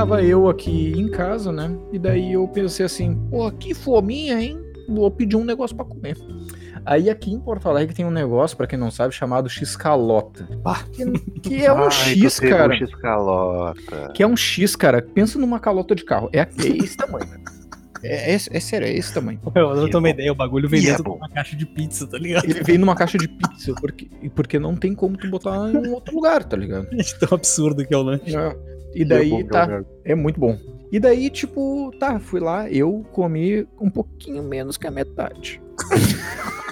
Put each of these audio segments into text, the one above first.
tava eu aqui em casa, né? E daí eu pensei assim, pô, que fominha, hein? Vou pedir um negócio pra comer. Aí aqui em Porto Alegre tem um negócio, pra quem não sabe, chamado X-calota. Que, que é um Ai, X, tu pegou cara. X-calota. Que é um X, cara. Pensa numa calota de carro. É, é esse tamanho. É, é, é sério, é esse tamanho. Eu não tenho uma ideia, o bagulho vem é dentro de uma caixa de pizza, tá ligado? Ele vem numa caixa de pizza, porque, porque não tem como tu botar em um outro lugar, tá ligado? De tão absurdo que é o lanche. É. E É daí bom, tá. É muito bom. E daí, tipo, tá, fui lá, eu comi um pouquinho menos que a metade.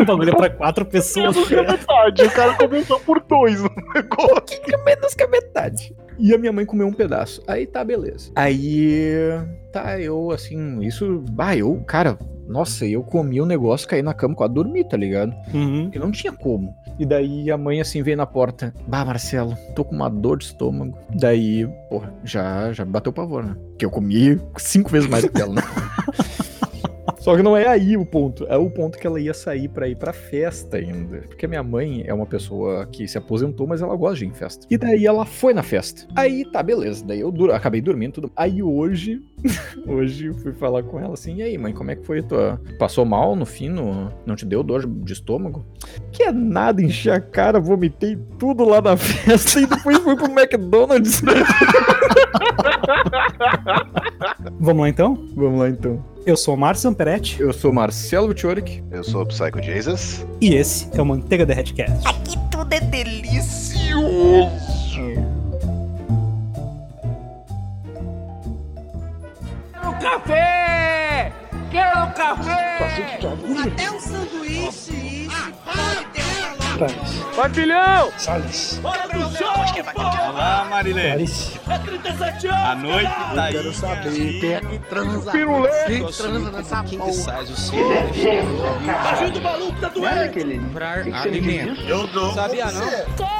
O bagulho é pra quatro pessoas. tá ligado? Verdade, o cara começou por dois no negócio. pouquinho menos que a metade. E a minha mãe comeu um pedaço. Aí tá, beleza. Aí, tá, eu assim, isso. Bah, eu, cara, nossa, eu comi o negócio, caí na cama, quase dormi, tá ligado? Uhum. Porque não tinha como. E daí a mãe assim veio na porta. Bah, Marcelo, tô com uma dor de estômago. Daí, porra, já, já bateu o pavor, né? Porque eu comi cinco vezes mais do que ela, né? Só que não é aí o ponto. É o ponto que ela ia sair pra ir pra festa ainda. Porque minha mãe é uma pessoa que se aposentou, mas ela gosta de ir em festa. E daí ela foi na festa. Aí tá, beleza. Daí eu dur- acabei dormindo tudo. Aí hoje, hoje eu fui falar com ela assim: e aí, mãe, como é que foi tua. Passou mal no fim? No... Não te deu dor de estômago? Que é nada, enchi a cara, vomitei tudo lá na festa e depois fui pro McDonald's. Vamos lá então? Vamos lá então. Eu sou o Márcio Amperetti Eu sou Marcelo Vitioric. Eu sou o Psycho Jesus. e esse é o Manteiga Derretcast. Aqui tudo é delicioso. Quero café! Quero café! Até um sanduíche, Vai, filhão! Salles. Bora pro show, porra! Olá, Marilene. Clarice. É 37 anos! A noite tá aí. Quero saber quem é que transa. Pirulê. Quem transa nessa porra. Baixinho do maluco tá doendo! Comprar alimento. Eu dou. Sabia não?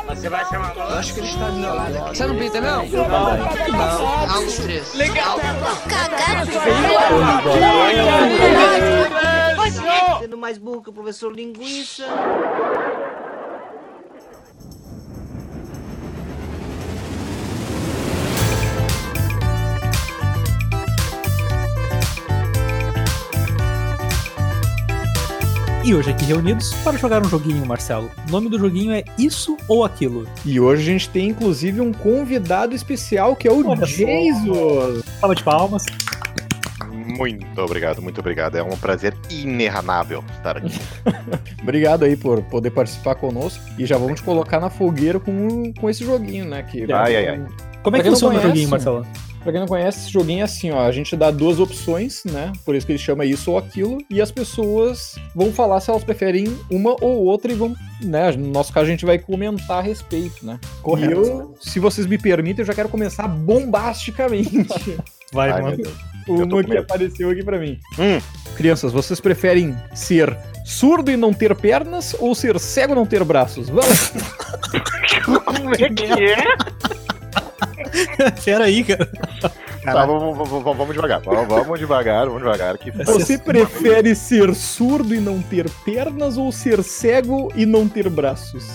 Você vai chamar Eu acho que ele está do meu lado aqui. Você não pinta, não? Altos três. Legal. Cagado. Sendo mais burro que o professor Linguiça. E hoje aqui reunidos para jogar um joguinho, Marcelo. O nome do joguinho é Isso ou Aquilo. E hoje a gente tem inclusive um convidado especial que é o Olha. Jesus. Salva de palmas. Muito obrigado, muito obrigado. É um prazer inerranável estar aqui. Obrigado aí por poder participar conosco. E já vamos te colocar na fogueira com, com esse joguinho, né? Que, Ai, ai, ai. Como é que funciona o joguinho, Marcelo? Pra quem não conhece, esse joguinho é assim, ó. A gente dá duas opções, né? Por isso que ele chama isso ou aquilo. E as pessoas vão falar se elas preferem uma ou outra e vão, né? No nosso caso, a gente vai comentar a respeito, né? Correto. E eu, se vocês me permitem, eu já quero começar bombasticamente. Vai, Ai, mano. Uma que apareceu aqui pra mim. Hum. Crianças, vocês preferem ser surdo e não ter pernas ou ser cego e não ter braços? Vamos! Como é que é? Pera aí, cara. Tá, vamos, vamos- vamos- vamos devagar. Vamos, vamos devagar, vamos devagar. Que Você prefere ser surdo e não ter pernas ou ser cego e não ter braços?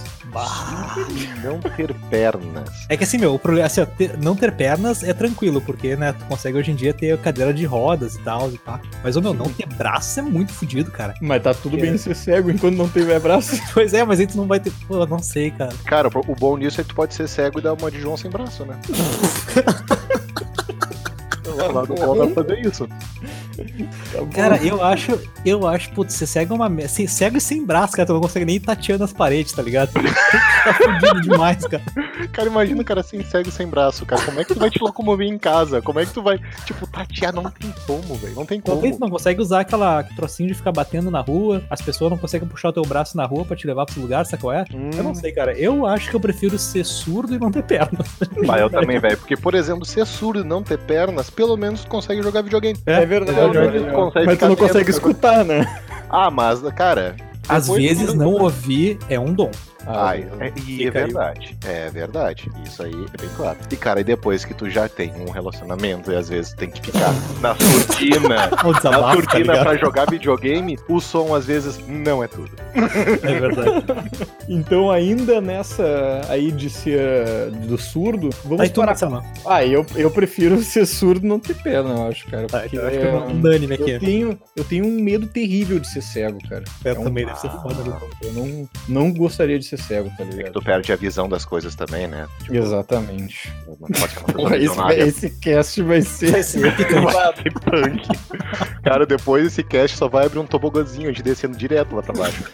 não ter pernas. É que assim, meu, o problema assim, ó, ter- não ter pernas é tranquilo, porque, né, tu consegue hoje em dia ter cadeira de rodas e tal, e pá. Mas, ô, meu, não ter braço é muito fodido, cara. Mas tá tudo É. bem ser cego enquanto não tiver braços. Pois é, mas aí tu não vai ter. Pô, não sei, cara. Cara, o bom nisso é que tu pode ser cego e dar uma de João sem braço, né? Lá do bom dá pra fazer isso. Tá. Cara, eu acho, eu acho, putz, você cego é uma merda. Sem- Cego e sem braço, cara, tu não consegue nem tateando as paredes, tá ligado? tá fudido demais, cara. Cara, imagina o cara sem cego e sem braço, cara. Como é que tu vai te locomover em casa? Como é que tu vai, tipo, tatear? Não tem como, velho. Não tem Talvez como. tu não consegue usar aquela trocinho de ficar batendo na rua, as pessoas não conseguem puxar o teu braço na rua pra te levar pro lugar, sabe qual é? Hum, Eu não sei, cara. Eu acho que eu prefiro ser surdo e não ter pernas. Bah, eu também, velho. Porque, por exemplo, ser surdo e não ter pernas, pelo menos consegue jogar videogame. É verdade, olha, tu consegue mas tu não consegue escutar, né? Ah, mas, cara, Às vezes não ouvir é um dom. Ai, é, e é aí. verdade. É verdade. Isso aí é bem claro. E, cara, e depois que tu já tem um relacionamento e às vezes tem que ficar na surtina, O na tá surtina ligado? pra jogar videogame, o som às vezes não é tudo. É verdade. Então, ainda nessa aí de ser do surdo, vamos Aí tu, para. Marcelo. Ah, eu, eu prefiro ser surdo não ter perna, eu acho, cara. Tá, Porque então acho que é- é unânime aqui. eu, tenho, eu tenho um medo terrível de ser cego, cara. Eu é um- também deve ser foda, né? Eu não, não gostaria de ser cego, tá É que ligado? tu perde a visão das coisas também, né? Tipo, Exatamente. não pode ser uma pessoa Pô, esse, esse cast vai ser. Vai punk. Cara, depois esse cast só vai abrir um tobogãzinho, a gente descendo direto lá pra baixo.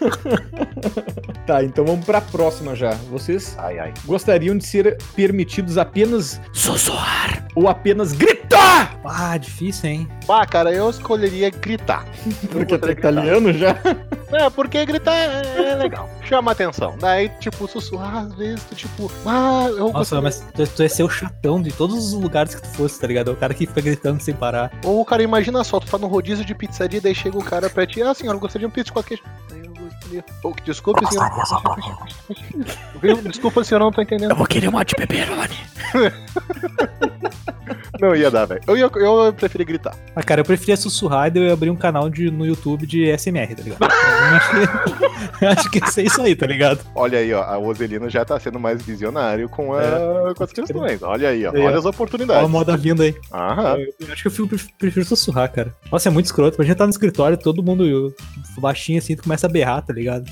Tá, então vamos pra próxima já. Vocês Ai, ai. gostariam de ser permitidos apenas sussurrar ou apenas gritar? Ah, difícil, hein? Ah, cara, eu escolheria gritar. Porque tá de italiano já? É, porque gritar é, é legal. Chama atenção. Daí, tipo, sussurrar, às vezes, tu, tipo, ah, eu Nossa, mas tu, tu ia ser o chatão de todos os lugares que tu fosse, tá ligado? É o cara que fica gritando sem parar. Ou, cara, imagina só, tu tá no rodízio de pizzaria, daí chega o cara pra ti, ah, senhora, eu gostaria de um pizza de qualquer Daí eu desculpe, senhor. Viu? Desculpa, senhor, não tô entendendo. vou querer uma de pepperoni. Não ia dar, velho. Eu, ia, eu preferi gritar. Ah, cara, eu preferia sussurrar e daí eu ia abrir um canal de, no YouTube de SMR, tá ligado? Eu acho que, eu acho que ia ser isso aí, tá ligado? Olha aí, ó, a Ozelino já tá sendo mais visionário com, a, É. com as questões. Olha aí, ó. Ó. Olha as Olha oportunidades. a moda vindo aí. Aham. Eu, eu acho que eu fico- prefiro sussurrar, cara. Nossa, é muito escroto. Imagina tá no escritório, todo mundo baixinho assim, tu começa a berrar, tá ligado?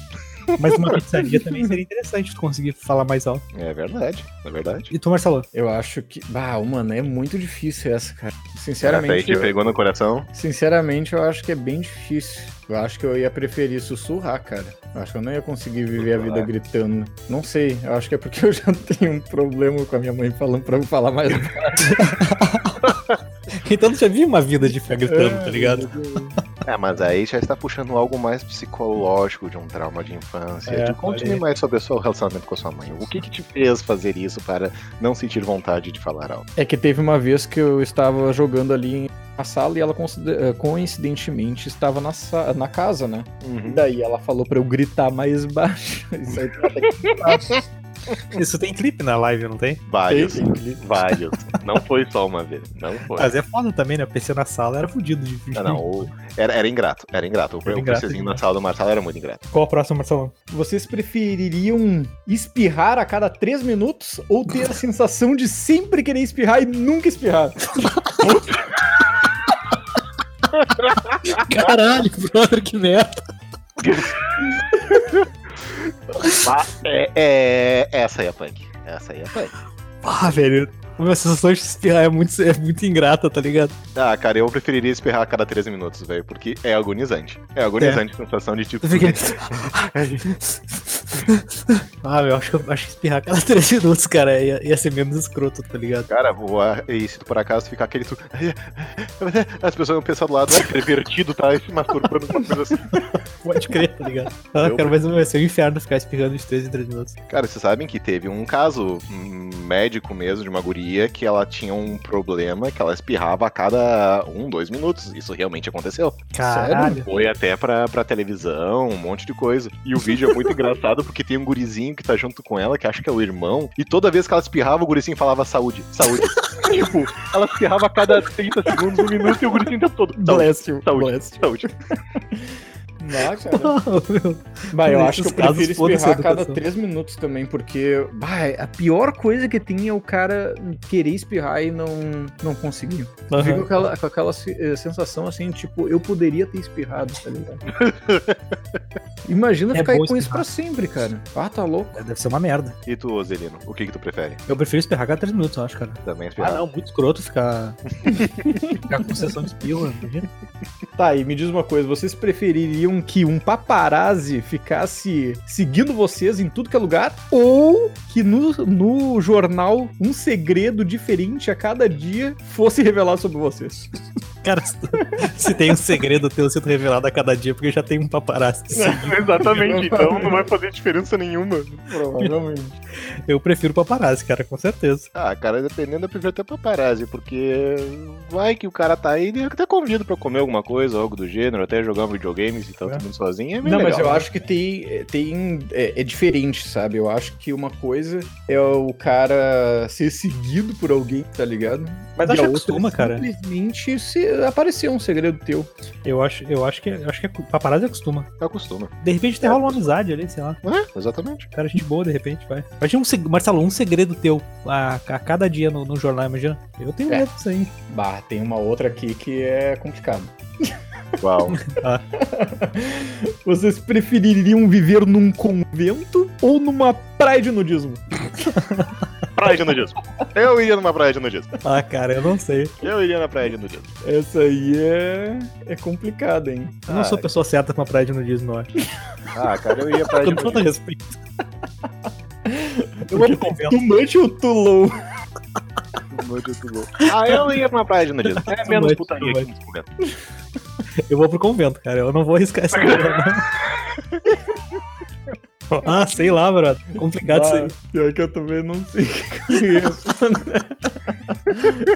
Mas uma pizzaria também seria interessante tu conseguir falar mais alto. É verdade, é verdade. E tu, Marcelo? Eu acho que. Bah, mano, é muito difícil essa, cara. Essa aí Sinceramente. te eu- pegou no coração. Sinceramente, eu acho que é bem difícil. Eu acho que eu ia preferir sussurrar, cara. Eu acho que eu não ia conseguir viver a vida gritando. Não sei, eu acho que é porque eu já tenho um problema com a minha mãe falando pra eu falar mais Então tu já viu uma vida de ficar gritando, tá ligado? É, mas aí já está puxando algo mais psicológico de um trauma de infância. É, Te Conte-me aí. mais sobre o seu relacionamento com a sua mãe. O que, que te fez fazer isso para não sentir vontade de falar algo? É que teve uma vez que eu estava jogando ali na sala e ela eh, coincidentemente estava na, na casa, né? Uhum. Daí ela falou pra eu gritar mais baixo. Isso aí tá Isso tem clipe na live, não tem? Vários. tem clipe. Vários. Não foi só uma vez. Não foi. Mas é foda também, né? O PC na sala era fudido de Não, não. o- Era, era ingrato. Era ingrato. O, Era o ingrato PCzinho na sala do Marcelo era muito ingrato. Qual a próxima, Marcelão? Vocês prefeririam espirrar a cada três minutos ou ter a sensação de sempre querer espirrar e nunca espirrar? Caralho, brother, que merda. É, é- essa aí é punk. Essa aí é punk. Ah, velho. A minha sensação de espirrar é muito, é muito ingrata, tá ligado? Ah, cara, eu preferiria espirrar a cada 13 minutos, velho, porque é agonizante. É agonizante a sensação de tipo. Eu fiquei... ah, meu, acho que, acho que espirrar cada 3 minutos, cara, ia, ia ser menos escroto, tá ligado? Cara, voar, e se tu por acaso ficar aquele. As pessoas vão pensar do lado, é pervertido, tá se masturbando, uma coisa assim. Pode crer, tá ligado? Ah, cara, mas vai ser um inferno ficar espirrando de 3 em 3 minutos. Cara, vocês sabem que teve um caso hum, médico mesmo de uma guria que ela tinha um problema que ela espirrava a cada um, dois minutos. Isso realmente aconteceu. Caralho. Foi até pra, pra televisão, um monte de coisa. E o vídeo é muito engraçado porque tem um gurizinho que tá junto com ela, que acha que é o irmão, e toda vez que ela espirrava, o gurizinho falava saúde, saúde. tipo, ela espirrava a cada 30 segundos, um minuto, e o gurizinho o tempo todo. Saúde, Bless you. saúde, Bless you. saúde. Não, cara. Meu, Bah, eu acho que eu prefiro espirrar a cada. 3 minutos também, porque bah, a pior coisa que tem é o cara querer espirrar e não, não conseguir. Fica com aquela, com aquela eh, sensação assim, tipo, eu poderia ter espirrado, tá ligado? Imagina É ficar com isso pra sempre, cara. Ah, tá louco. Deve ser uma merda. E tu, Ozelino, o que que tu prefere? Eu prefiro espirrar cada 3 minutos, eu acho, cara. Também Ah, espirrar? não, muito escroto ficar. ficar com sessão de espirro, imagina. Tá, e me diz uma coisa, vocês prefeririam que um paparazzi ficasse seguindo vocês em tudo que é lugar? Ou que no, no jornal um segredo diferente a cada dia fosse revelado sobre vocês? Cara, se, se tem um segredo teu sendo revelado a cada dia, porque já tem um paparazzi. Exatamente, então não vai fazer diferença nenhuma. Provavelmente. Eu prefiro paparazzi, cara, com certeza. Ah, cara, dependendo, eu prefiro até paparazzi, porque vai que o cara tá aí e até convido pra comer alguma coisa, algo do gênero, até jogar um videogame, se tá É. todo mundo sozinho, é Não, legal. mas eu acho que tem. tem é, é diferente, sabe? Eu acho que uma coisa é o cara ser seguido por alguém, tá ligado? Mas E acho a que é cara. Simplesmente se aparecer um segredo teu. Eu acho, eu acho que eu acho que é, paparazzi acostuma. Acostuma. De repente até rola uma amizade ali, sei lá. É, exatamente. Cara, gente boa, de repente, vai. Imagina um. Marcelo, um segredo teu a, a cada dia no, no jornal, imagina. Eu tenho É. medo disso aí. Bah, tem uma outra aqui que é complicado. Uau. Vocês prefeririam viver num convento ou numa praia de nudismo? praia de nudismo. Eu iria numa praia de nudismo. Ah, cara, eu não sei. Eu iria na praia de nudismo. Essa aí é, é complicada, hein? Eu não Ah, sou a pessoa certa pra uma praia de nudismo, eu acho. Ah, cara, eu iria pra praia Com de todo nudismo. respeito. Eu vou pro convento. Tu mante ou tu low? Ah, eu ia pra uma praia de nudismo. É menos putaria aqui nesse momento. Eu vou pro convento, cara. Eu não vou arriscar essa coisa, não. Ah, sei lá, brother. Complicado isso aí. Ah, Pior que eu também não sei responder.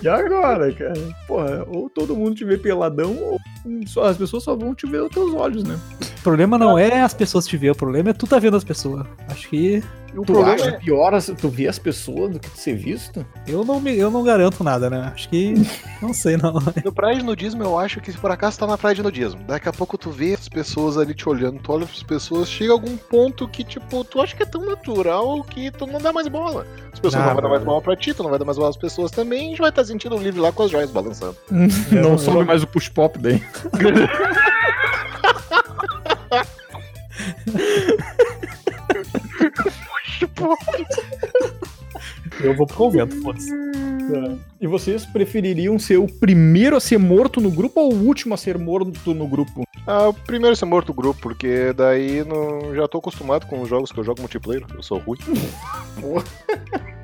E agora, cara? Porra, ou todo mundo te vê peladão, ou só, as pessoas só vão te ver os teus olhos, né? O problema não é as pessoas te ver, o problema é tu tá vendo as pessoas. Acho que O Tu problema acha é... pior tu ver as pessoas do que tu ser visto? eu não, me, eu não garanto nada, né? Acho que. Não sei, não. No praia de nudismo, eu acho que se por acaso tá na praia de nudismo, daqui a pouco tu vê as pessoas ali te olhando, tu olha as pessoas, chega algum ponto que, tipo, tu acha que é tão natural que tu não dá mais bola. As pessoas Ah, não vão dar mais bola pra ti, tu não vai dar mais bola às pessoas também, a gente vai estar sentindo livre lá com as joias balançando. não não- soube mais o push pop daí. Tipo, Eu vou pro convento, foda-se. E vocês prefeririam ser o primeiro a ser morto no grupo ou o último a ser morto no grupo? Ah, o primeiro ser morto o grupo, porque daí não... já tô acostumado com os jogos que eu jogo multiplayer, eu sou ruim.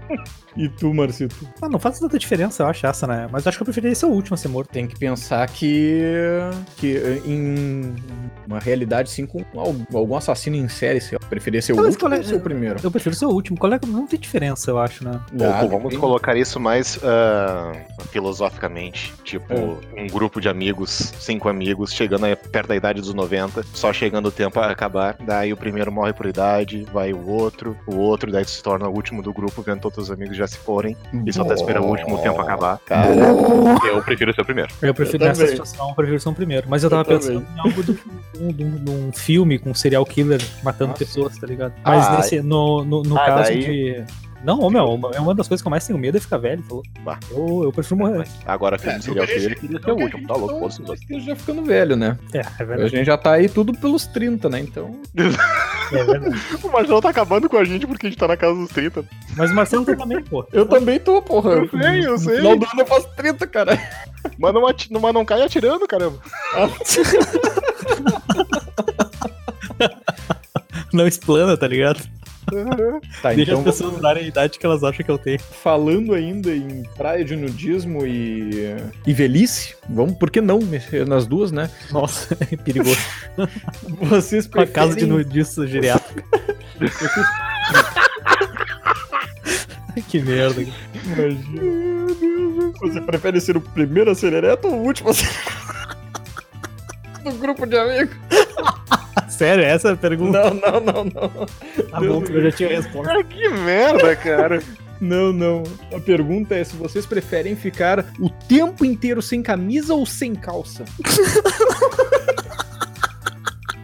E tu, Marcito? Ah, não faz tanta diferença, eu acho, essa, né? Mas acho que eu preferiria ser o último a ser morto. Tem que pensar que, que em uma realidade assim, com al- algum assassino em série, se eu preferia ser o Mas último é- ou ser o primeiro? Eu prefiro ser o último. Qual é... Não tem diferença, eu acho, né? Ah, Ou, vamos depende. colocar isso mais ah, filosoficamente. Tipo, É. um grupo de amigos, cinco amigos, chegando aí perto da idade dos 90, só chegando o tempo a acabar. Daí o primeiro morre por idade, vai o outro, o outro, daí se torna o último do grupo, vendo todos os amigos já se forem. E só tá esperando o último tempo acabar. Cara, eu prefiro ser o primeiro. Eu prefiro Eu nessa também. situação, eu prefiro ser o primeiro. Mas eu tava Eu pensando em algo um, de um- de um filme com um serial killer matando Nossa. pessoas, tá ligado? Mas Ah, nesse, no, no, no ah, caso daí- de. Não, meu, uma- é uma das coisas que eu mais tenho medo é ficar velho, falou. Bah. Eu, eu prefiro morrer. Agora, filme serial killer, queria ser o último, tá louco? Esteja já ficando velho, né? É, é A verdade. gente já tá aí tudo pelos 30, né? Então. É verdade. O Marcelo tá acabando com a gente porque a gente tá na casa dos 30. Mas o Marcelo tá também, pô. Eu também tô, porra. Eu sei, eu sei. final do ano eu faço 30, cara. Mas não, ati- mas não cai atirando, caramba. Não explana, tá ligado? Tá, Deixa então as pessoas darem a idade que elas acham que eu tenho. falando ainda em praia de nudismo e, e velhice, vamos, por que não mexer nas duas, né? Nossa, é perigoso. Vocês Uma casa de preferem- nudista geriátrica. que merda. Imagina. Você prefere ser o primeiro a ser ereto ou o último a ser... No grupo de amigos? Sério, essa é a pergunta? Não, não, não, não. Tá bom, eu já tinha a resposta. Ah, que merda, cara. Não, não. A pergunta é se vocês preferem ficar o tempo inteiro sem camisa ou sem calça.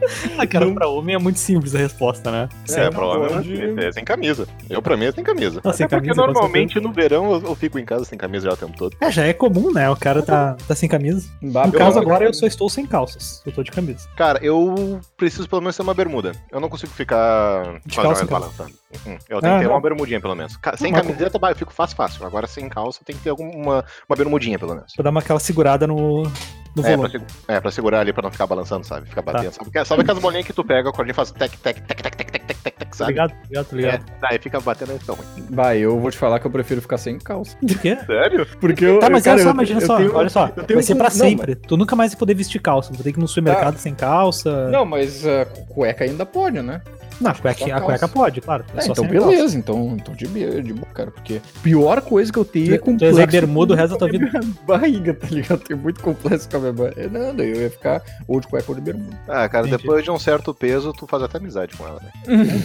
Ah, cara, Não. pra homem é muito simples a resposta, né? É, não provavelmente pode. é sem camisa. Eu, pra mim, é sem camisa. Ah, sem porque camisa, com normalmente no verão eu, eu fico em casa sem camisa já o tempo todo. É, já é comum, né? O cara tá, tá sem camisa. Bah, No eu- caso, agora eu só estou sem calças. Eu tô de camisa. Cara, eu preciso pelo menos ter uma bermuda. Eu não consigo ficar De calça, então? balançando. Uhum. Eu tenho Ah, que ter não. uma bermudinha, pelo menos. Sem Não, camiseta, eu fico fácil, fácil. Agora sem calça tem que ter alguma uma bermudinha, pelo menos. Pra dar uma aquela segurada no, no É pra, volume. segu- é, pra segurar ali, pra não ficar balançando, sabe? Ficar Tá. batendo. Sabe, sabe aquelas bolinhas que tu pega, a gente faz tec, tec, tec, tec, tec, tec, tec, tec, tec, Tá sabe? ligado? Tá ligado, tá É, ligado. daí fica batendo aí, fica ruim. Bah, eu vou te falar que eu prefiro ficar sem calça. Por quê? Sério? Porque eu. Tá, mas cara, olha só, imagina eu só, tenho- olha só. eu tenho Vai ser pra não, sempre. Tu nunca mais vai poder vestir calça. Vou ter que ir no supermercado sem calça. Não, mas uh, cueca ainda pode, né? Não, a cueca, a cueca pode, claro. É só então sem a calça. beleza, então, então de, boa- de boa, cara, porque pior coisa que eu tenho é Tu- tu complexo bermuda o resto da tua a minha barriga, tá ligado? Tem muito complexo com a minha barriga. Não, daí eu ia ficar ou de cueca ou de bermuda. Ah, cara, Entendi. depois de um certo peso, tu faz até amizade com ela, né?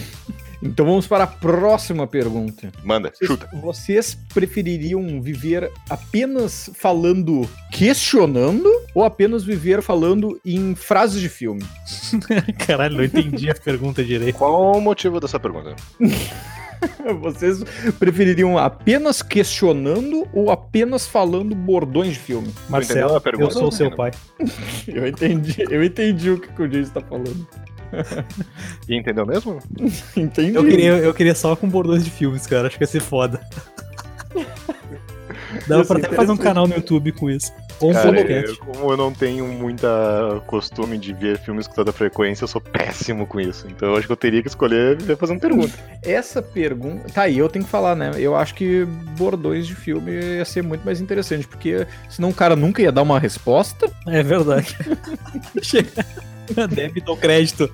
Então vamos para a próxima pergunta. Manda, Vocês, chuta. vocês prefeririam viver apenas falando questionando ou apenas viver falando em frases de filme? Caralho, não entendi a pergunta direito. Qual o motivo dessa pergunta? Vocês prefeririam apenas questionando ou apenas falando bordões de filme? Marcelo, eu sou o seu pai. Eu entendi, eu entendi o que, o Jason tá falando. E entendeu mesmo? Entendi. Eu queria, eu queria só com bordões de filmes, cara. Acho que ia ser foda. Dava Ia pra até fazer um canal no YouTube com isso. Ou um Cara, podcast. eu- como eu não tenho muita costume de ver filmes com toda frequência, eu sou péssimo com isso. Então eu acho que eu teria que escolher fazer uma pergunta. Essa pergunta. Tá aí, eu tenho que falar, né? Eu acho que bordões de filme ia ser muito mais interessante, porque senão o cara nunca ia dar uma resposta. É verdade. Chega. Débito ou crédito?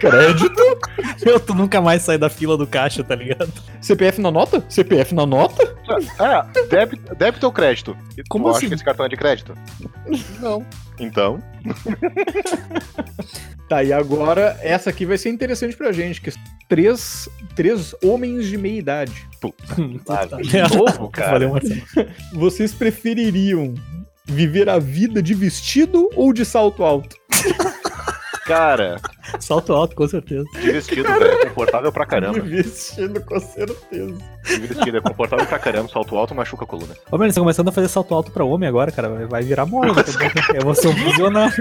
Crédito. Eu tu nunca mais sai da fila do caixa, tá ligado? CPF na nota? CPF na nota? Ah, débito, débito ou crédito? Como tu assim? acha que esse cartão é de crédito? Não. Então, Tá, e agora essa aqui vai ser interessante pra gente, que são três, três homens de meia idade. Ah, Tá. de novo, cara? Valeu, Marcelo. Vocês prefeririam viver a vida de vestido ou de salto alto? Cara, Salto alto, com certeza. de vestido, velho, é confortável pra caramba. De vestido, com certeza. De vestido é confortável pra caramba, salto alto machuca a coluna. Ô, mano, eles estão começando a fazer salto alto pra homem agora, cara. Vai- virar moda. Eu vou ser um visionário.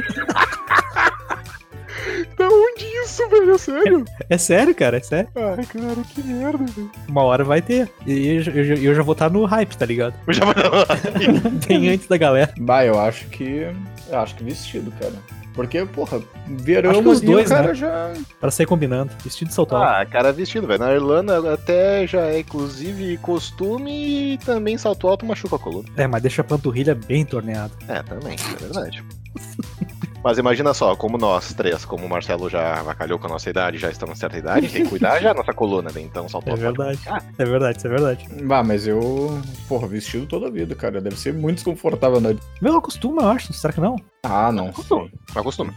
Da onde isso, velho? É sério? É sério, cara, é sério. Ai, cara, que merda, velho. Uma hora vai ter. E eu, eu, eu já vou estar no hype, tá ligado? Eu já vou Bem antes da galera. Bah, eu acho que. Eu acho que vestido, cara. Porque, porra, verão Acho que os dois, o cara né? já. Pra sair combinando. Vestido de salto alto. Ah, cara, vestido, velho. Na Irlanda até já é, inclusive, costume e também salto alto machuca a coluna. É, mas deixa a panturrilha bem torneada. É, também, é verdade. Mas imagina só, como nós três, como o Marcelo já avacalhou com a nossa idade, já estamos em certa idade, tem que cuidar já da nossa coluna, né? Então salto É alto. verdade. É verdade, isso é verdade. Bah, mas eu. Porra, vestido toda a vida, cara. Deve ser muito desconfortável andar. de- Meu, acostuma, eu acho. Será que não? Ah, não. Acostuma. Acostuma.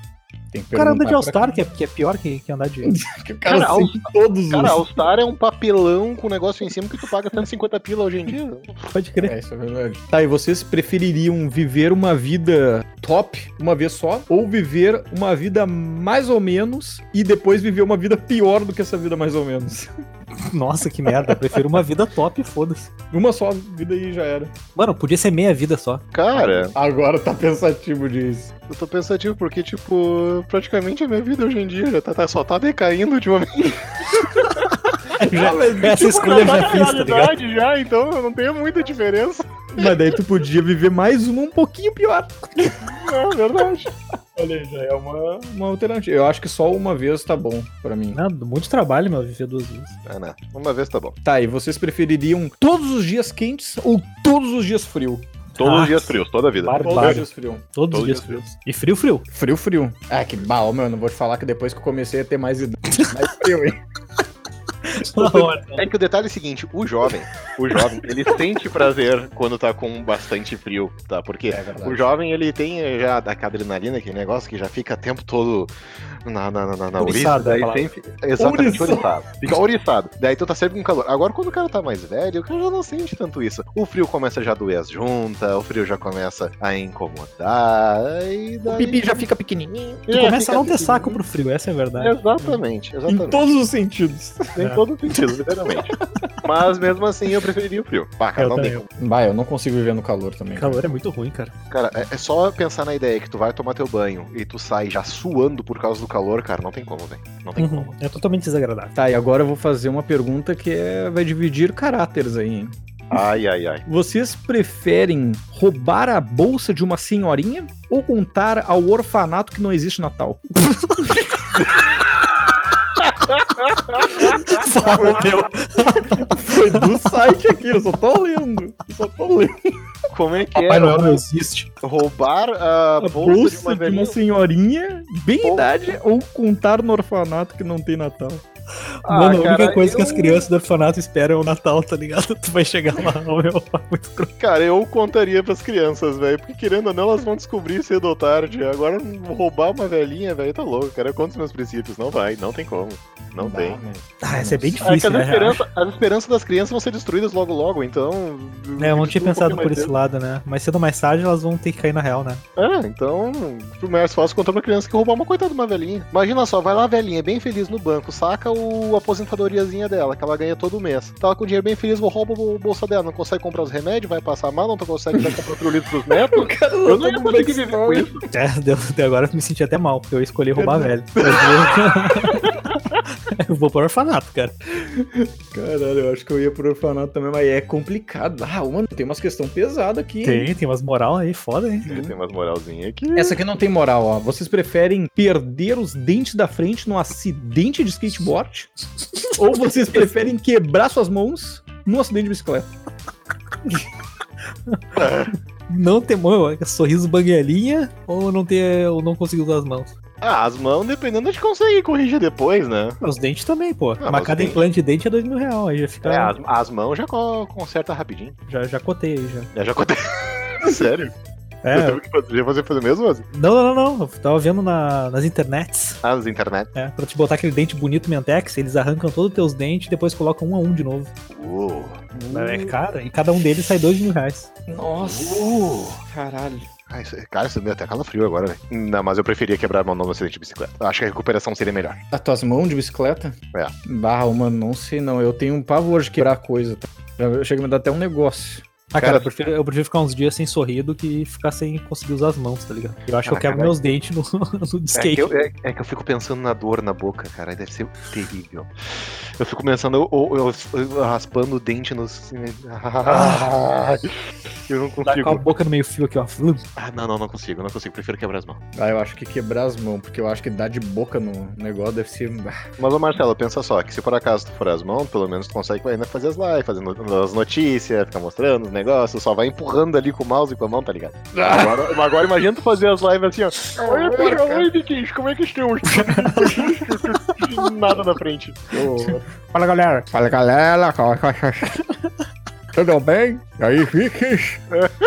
Tem que O cara anda de All-Star, que é, que é pior que, que andar de. Que o cara, Cara, sente todos Cara, os. All-Star é um papelão com negócio em cima que tu paga 150 pila hoje em dia. Pode crer. É, isso é verdade. Tá, e vocês prefeririam viver uma vida top uma vez só? Ou viver uma vida mais ou menos e depois viver uma vida pior do que essa vida mais ou menos? Nossa, que merda. Eu prefiro uma vida top, foda-se. Uma só vida e já era. Mano, podia ser meia vida só. Cara, Agora tá pensativo disso. eu tô pensativo porque, tipo, praticamente a minha vida hoje em dia já tá, tá- só tá decaindo ultimamente. Já, essa escolha já fiz, tá ligado? realidade já, então não tem muita diferença. Mas daí tu podia viver mais uma um pouquinho pior. É verdade. Olha aí, já é uma, uma alternativa. Eu acho que só uma vez tá bom pra mim. Não, muito trabalho, meu, viver duas vezes. É, né? Uma vez tá bom. Tá, e vocês prefeririam todos os dias quentes ou todos os dias frio? Todos Ah, os dias frios, toda a vida. bárbaro. Todos os dias frio. Todos os dias os frios. E frio, frio. Frio, frio. Ah, que bala, meu. Não vou te falar que depois que eu comecei a ter mais idade, mais frio, hein? É que o detalhe é o seguinte, o jovem, o jovem, ele sente prazer quando tá com bastante frio, tá? Porque É o jovem, ele tem já da adrenalina, aquele negócio que já fica o tempo todo na, na, na, na, na ouriça, Ouriçado, é a daí palavra. sempre, exatamente, Ouriçado. ouriçado. Fica ouriçado. Daí tu tá sempre com calor. Agora, quando o cara tá mais velho, o cara já não sente tanto isso. O frio começa já a doer as juntas, o frio já começa a incomodar, e daí... O pipi já fica pequenininho. Tu É, começa a não ter saco pro frio, essa é a verdade. Exatamente, Em exatamente. todos os sentidos. Tem todo sentido, literalmente. Mas mesmo assim eu preferiria o frio. Pá, cara, Eu não tem também. como. Vai, eu não consigo viver no calor também. O calor é muito ruim, cara. Cara, é, é só pensar na ideia que tu vai tomar teu banho e tu sai já suando por causa do calor, cara, não tem como, velho. Não tem Uhum. como. É totalmente desagradável. Tá, e agora eu vou fazer uma pergunta que é... vai dividir caráteres aí, hein? Ai, ai, ai. Vocês preferem roubar a bolsa de uma senhorinha ou contar ao orfanato que não existe Natal? Fala, meu. Foi do site aqui, eu só tô lendo. Eu só tô lendo. Como é que Papai é Noel não existe. roubar a, A bolsa, de uma velhinha? senhorinha, bem Ou- idade, ou contar no orfanato que não tem Natal. Ah, Mano, a única cara, coisa que as eu- crianças do orfanato esperam é o Natal, tá ligado? Tu vai chegar lá, ó, meu, muito cru. Cara, eu contaria pras crianças, velho. Porque querendo ou não, elas vão descobrir cedo ou tarde. Agora, roubar uma velhinha, velho, tá louco. Cara, eu conto os meus princípios. Não vai, não tem como. Não tem. Ah, essa é bem Ah, é que difícil, as, né? esperanças, as esperanças das crianças vão ser destruídas logo logo, então. É, eu não tinha um pensado pouquinho por mais esse lado, né? Mais cedo ou mais tarde elas vão ter que cair na real, né? É, então, pro mais fácil contar pra criança que roubar uma coitada de uma velhinha. Imagina só, vai lá a velhinha, bem feliz no banco, saca o a aposentadoriazinha dela, que ela ganha todo mês. Tá com o dinheiro bem feliz, vou roubar o bolsa dela, não consegue comprar os remédios, vai passar mal, não consegue dar comprar outro litro pros netos. Eu não ia conseguir viver com isso. É, deu, deu- agora eu me senti até mal, porque eu escolhi roubar velho. Eu vou... pro orfanato, cara. Caralho, eu acho que eu ia pro orfanato também, mas é complicado. Ah, mano, tem umas questão pesada aqui. hein? Tem, tem umas moral aí, foda, hein? Tem umas moralzinhas aqui. Essa aqui não tem moral, ó. Vocês preferem perder os dentes da frente num acidente de skateboard? ou vocês preferem quebrar suas mãos num acidente de bicicleta? Não ter mão, sorriso banguelinha ou não ter, ou não conseguir usar as mãos. Ah, as mãos, dependendo, a gente consegue corrigir depois, né? Os dentes também, pô. mas Mas cada implante de dente é dois mil reais, aí já fica. É, as, as mãos já co- conserta rapidinho. Já, já cotei aí já. Já já aconteceu. Sério? É, teve que fazer, fazer mesmo? Não, não, não. Eu tava vendo na- nas internets. Ah, nas internet. É, pra te botar aquele dente bonito Mentex, eles arrancam todos os teus dentes e depois colocam um a um de novo. Uou. É cara, e cada um deles sai dois mil reais. Nossa. Caralho. Ah, isso, cara, isso me deu até calafrio agora, velho. Não, mas eu preferia quebrar a mão no acidente de bicicleta. Acho que a recuperação seria melhor. As tuas mãos de bicicleta? É. Barra, mano, não sei não. Eu tenho um pavor de quebrar coisa. Tá? Chega a me dar até um negócio. Ah, cara, Cara, eu, prefiro, eu prefiro ficar uns dias sem sorrir do que ficar sem conseguir usar as mãos, tá ligado? Eu acho que eu Ah, quebro cara. meus dentes no, no É skate. que, eu, é- é que eu fico pensando na dor na boca, cara. Deve ser terrível. Eu fico pensando, eu, eu- eu- eu raspando o dente nos. Eu não Dá com a consigo. boca no meio fio aqui, ó. Ah, não, não, não consigo. Não consigo. Prefiro quebrar as mãos. Ah, eu acho que quebrar as mãos, porque eu acho que dar de boca no negócio deve ser. Ah, Mas, ô Marcelo, pensa só, que se por acaso tu for as mãos, pelo menos tu consegue ainda fazer as lives, fazendo as notícias, ficar mostrando os negócios, só vai empurrando ali com o mouse e com a mão, tá ligado? Agora, agora imagina tu fazer as lives assim, ó. Oi, pessoal, oi, Biquinhos, como é que estamos? Nada na frente. Fala, galera. Fala galera, tudo bem? E aí, Vickers?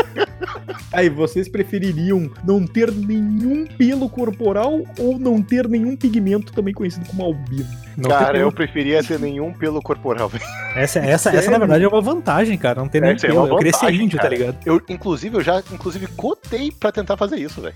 Aí, vocês prefeririam não ter nenhum pelo corporal ou não ter nenhum pigmento, também conhecido como albino? Não Cara, eu preferia ter nenhum pelo corporal, velho. Essa, essa, essa, na verdade, é uma vantagem, cara. Não tem nem Essa é pelo. uma eu queria ser vantagem, índio, cara. tá ligado? Eu, inclusive, eu já, inclusive, cotei pra tentar fazer isso, velho.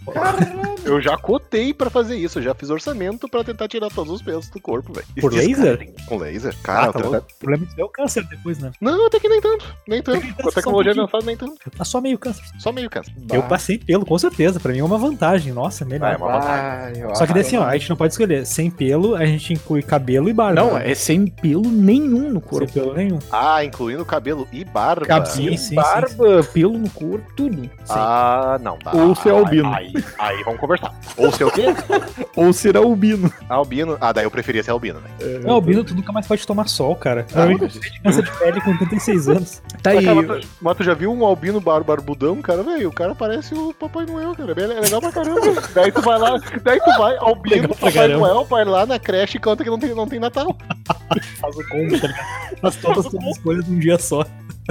Eu já cotei pra fazer isso, eu já fiz orçamento pra tentar tirar todos os pelos do corpo, velho. Por Esses laser? caras- Com laser? Cara, Ah, tá. O problema é o câncer depois, né? Não, até que nem tanto. Nem tanto. Com a tecnologia só um avançada, nem tanto. Tá só meio câncer. Só meio câncer. Eu passei pelo, com certeza. Pra mim é uma vantagem. Nossa, melhor. Ah, é uma vantagem. Só que daí assim, ó, a gente não pode escolher. Sem pelo, a gente inclui cabelo e barba. Não, é sem pelo nenhum no sem corpo. pelo nenhum. Ah, incluindo cabelo e barba. Cabelo, Sim, sim, barba, pelo no corpo, tudo. Ah, não, dá. Ou ser albino. Aí, aí vamos conversar. Ou ser o quê? Ou ser albino. Albino. Ah, daí eu preferia ser albino, velho. Não, albino, tu nunca mais pode tomar sol, cara. Ah, você cansa de pele com 36 anos. Tá aí. Mas, cara, tu- mas tu já viu um albino bar barbudão, cara, velho? O cara parece o Papai Noel, cara. É legal pra caramba. daí tu vai lá, daí tu vai, albino, Papai caramba. Noel, vai lá na creche e canta que não tem, não tem Natal. Faz o combo, tá ligado? Faz todas as tuas escolhas num dia só.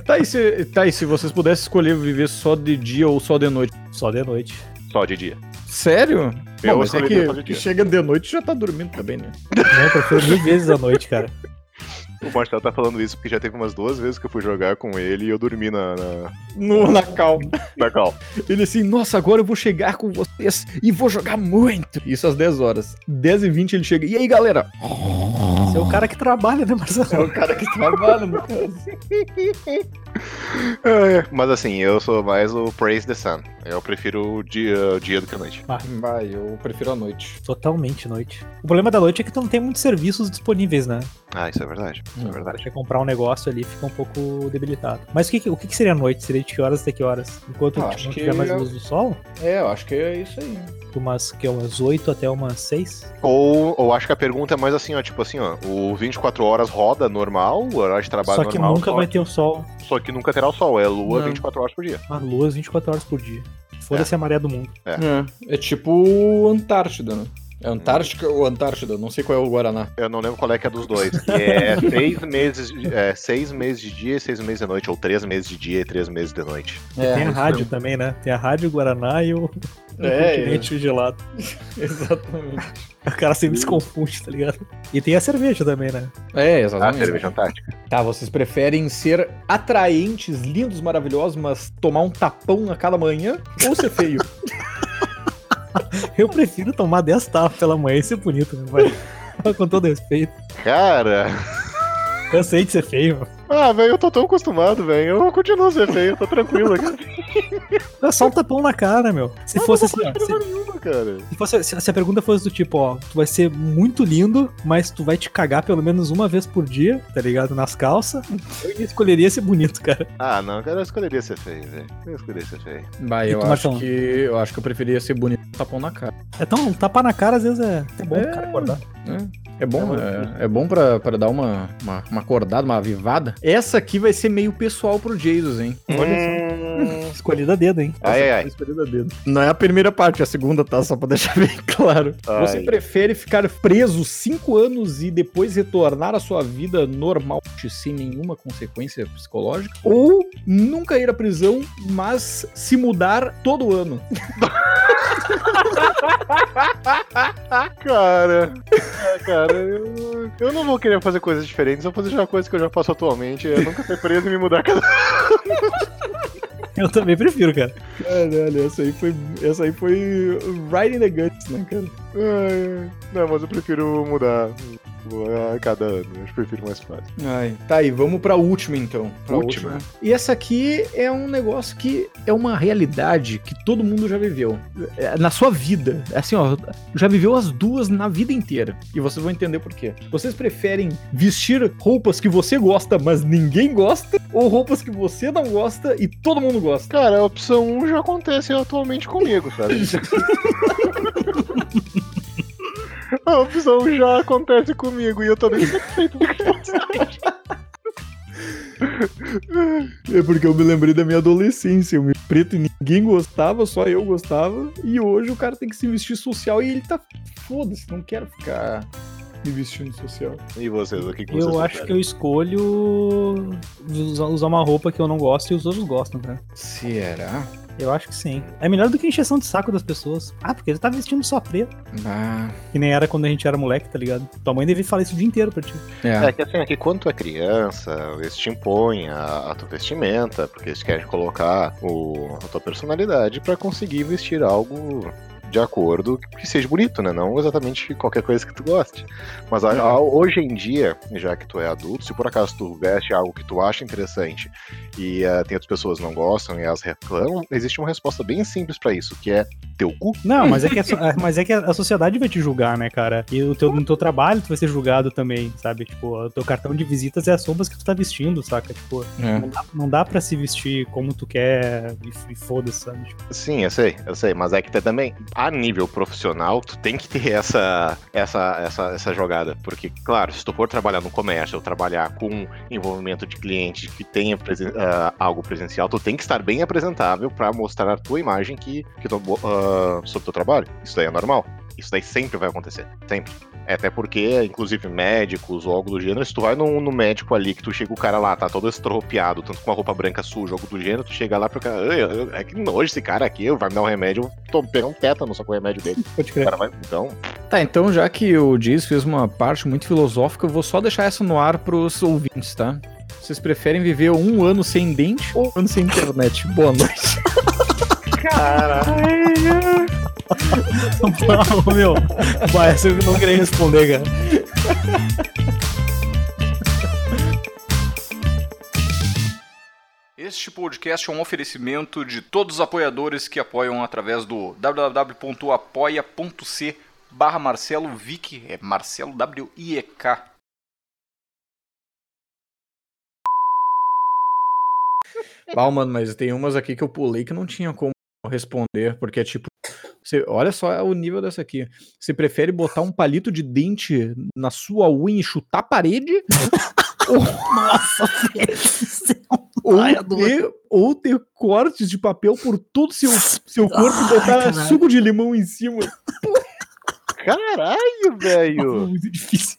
Tá aí, se, tá aí, se vocês pudessem escolher viver só de dia ou só de noite. Só de noite. Só de dia. Sério? Eu Bom, mas é que, que chega de noite e já tá dormindo também, né? Não, eu prefiro mil vezes a noite, cara. O Marcelo tá falando isso porque já teve umas duas vezes que eu fui jogar com ele e eu dormi na, na, No, na calma. na cal. Ele assim, nossa, agora eu vou chegar com vocês e vou jogar muito. Isso às 10 horas. 10 e 20 ele chega. E aí, galera? Você é o cara que trabalha, né, É Marcelo? o cara que trabalha no caso. É, mas assim, eu sou mais o Praise the Sun. Eu prefiro o dia, o dia do que a noite. Vai, eu prefiro a noite. Totalmente noite. O problema da noite é que tu não tem muitos serviços disponíveis, né? Ah, isso é verdade. Isso é Pra verdade. você comprar um negócio ali fica um pouco debilitado. Mas o que, o que, seria noite? Seria de que horas até que horas? Enquanto Ah, não acho tiver mais eu- luz do sol? É, eu acho que é isso aí. Umas, que é umas 8 até umas 6? Ou, ou acho que a pergunta é mais assim, ó, tipo assim, ó, o 24 horas roda normal, o horário de trabalho Só que normal, nunca só, vai ter o sol. só que nunca terá o sol, é lua Não. 24 horas por dia. A lua 24 horas por dia. Foda-se a maré do mundo. É, é tipo Antártida, né? É Antártica ou Antártida? Não sei qual é o Guaraná. Eu não lembro qual é que é dos dois. É seis meses, de- é, seis meses de dia e seis meses de noite, ou três meses de dia e três meses de noite. É, Tem a rádio também, né? Tem a rádio Guaraná e o, o É, continente gelado. Exatamente. O cara sempre se confunde, tá ligado? E tem a cerveja também, né? É, Ah, exatamente. cerveja antártica. Tá, vocês preferem ser atraentes, lindos, maravilhosos, mas tomar um tapão na cada manhã ou ser feio? Eu prefiro tomar 10 tapas pela manhã e ser bonito, né? Mas, com todo respeito. Cara. Eu sei de ser feio, mano. Ah, velho, eu tô tão acostumado, velho. Eu continuo a ser feio, eu tô tranquilo aqui. É só um tapão na cara, meu. Se fosse assim. Se, nenhuma, cara. se fosse- se- se a pergunta fosse do tipo, ó, tu vai ser muito lindo, mas tu vai te cagar pelo menos uma vez por dia, tá ligado? Nas calças, eu escolheria ser bonito, cara. Ah, não, cara, eu escolheria ser feio, velho. Eu escolheria ser feio. Bah, eu tu, acho que eu acho que eu preferia ser bonito com tapão na cara. Então, um tapa na cara às vezes é, é bom É. pro cara acordar. É bom, é, é bom pra, pra dar uma, uma, uma acordada, uma avivada. Essa aqui vai ser meio pessoal pro Jesus, hein? Olha Hum... Escolhida a dedo, hein? Ai, ai, ai. Escolhida a dedo. Não é a primeira parte, é a segunda, tá? Só pra deixar bem claro. Ai. Você prefere ficar preso cinco anos e depois retornar à sua vida normal sem nenhuma consequência psicológica? Ou nunca ir à prisão, mas se mudar todo ano? Cara, ah, cara, eu, eu não vou querer fazer coisas diferentes, eu vou fazer já coisas que eu já faço atualmente. Eu nunca ser preso e me mudar cada. Eu também prefiro, cara. Caralho, essa aí foi. Essa aí foi right in the guts, né, cara? Ai, Não, mas eu prefiro mudar a cada ano. Eu prefiro mais fácil. Ai, tá aí, vamos pra última então. Pra Última. E essa aqui é um negócio que é uma realidade que todo mundo já viveu. É, Na sua vida. Assim, ó, já viveu as duas na vida inteira. E vocês vão entender por quê. Vocês preferem vestir roupas que você gosta, mas ninguém gosta? Ou roupas que você não gosta e todo mundo gosta? Cara, a opção 1 já acontece atualmente comigo, sabe? A opção já acontece comigo e eu tô bem satisfeito do que. É porque eu me lembrei da minha adolescência. Eu me preto e ninguém gostava, só eu gostava. E hoje o cara tem que se vestir social e ele tá. Foda-se, não quero ficar me vestindo social. E vocês, o que, que vocês Eu acho que eu escolho usar, usar uma roupa que eu não gosto e os outros gostam, cara. Será? Eu acho que sim. É melhor do que encheção de saco das pessoas. Ah, porque ele tá vestindo só preto. Ah, Que nem era quando a gente era moleque, tá ligado? Tua mãe devia falar isso o dia inteiro pra ti. é. É que assim, é que quando tu é criança, eles te impõem a, a tua vestimenta, porque eles querem colocar o, a tua personalidade pra conseguir vestir algo de acordo que seja bonito, né? Não exatamente qualquer coisa que tu goste. Mas a- a- hoje em dia, já que tu é adulto, se por acaso tu veste algo que tu acha interessante e eh, tem outras pessoas que não gostam e elas reclamam, existe uma resposta bem simples pra isso, que é teu cu. Não, mas é que a, é, mas é que a sociedade vai te julgar, né, cara? E o teu, no teu trabalho tu vai ser julgado também, sabe? Tipo, o teu cartão de visitas é as roupas que tu tá vestindo, saca? Tipo, é. não dá, não dá pra se vestir como tu quer e, e foda-se, sabe? Tipo, Sim, eu sei, eu sei, mas é que tem também, a nível profissional, tu tem que ter essa, essa, essa, essa jogada. Porque, claro, se tu for trabalhar no comércio ou trabalhar com envolvimento de cliente que tenha presen- ah, algo presencial, tu tem que estar bem apresentável pra mostrar a tua imagem que, que tu, ah, sobre o teu trabalho. Isso daí é normal. Isso daí sempre vai acontecer. Sempre. É, Até porque, inclusive, médicos ou algo do gênero, se tu vai no, no médico ali, que tu chega o cara lá, tá todo estropiado, tanto com uma roupa branca suja, algo do gênero, tu chega lá pro cara, "Ai, eu- é que nojo esse cara aqui, vai me dar um remédio, eu tô pegar um tétano só com o remédio dele. pode O crer. cara vai, então, Tá, então já que o Diz fez uma parte muito filosófica, eu vou só deixar essa no ar pros ouvintes, tá? Vocês preferem viver um ano sem dente ou um ano sem internet? Boa noite. Ô, meu, bah, essa eu não queria responder, cara. Este podcast é um oferecimento de todos os apoiadores que apoiam através do www.apoia.c barra Marcelo Vick, é Marcelo W-I-E-K. Pau, mano, mas tem umas aqui que eu pulei que não tinha como responder, porque é tipo. Você, olha só o nível dessa aqui. Você prefere botar um palito de dente na sua unha e chutar a parede? Nossa, ou, ter, ou ter cortes de papel por todo o seu, seu corpo e botar caralho. suco de limão em cima? Caralho, velho. Muito difícil.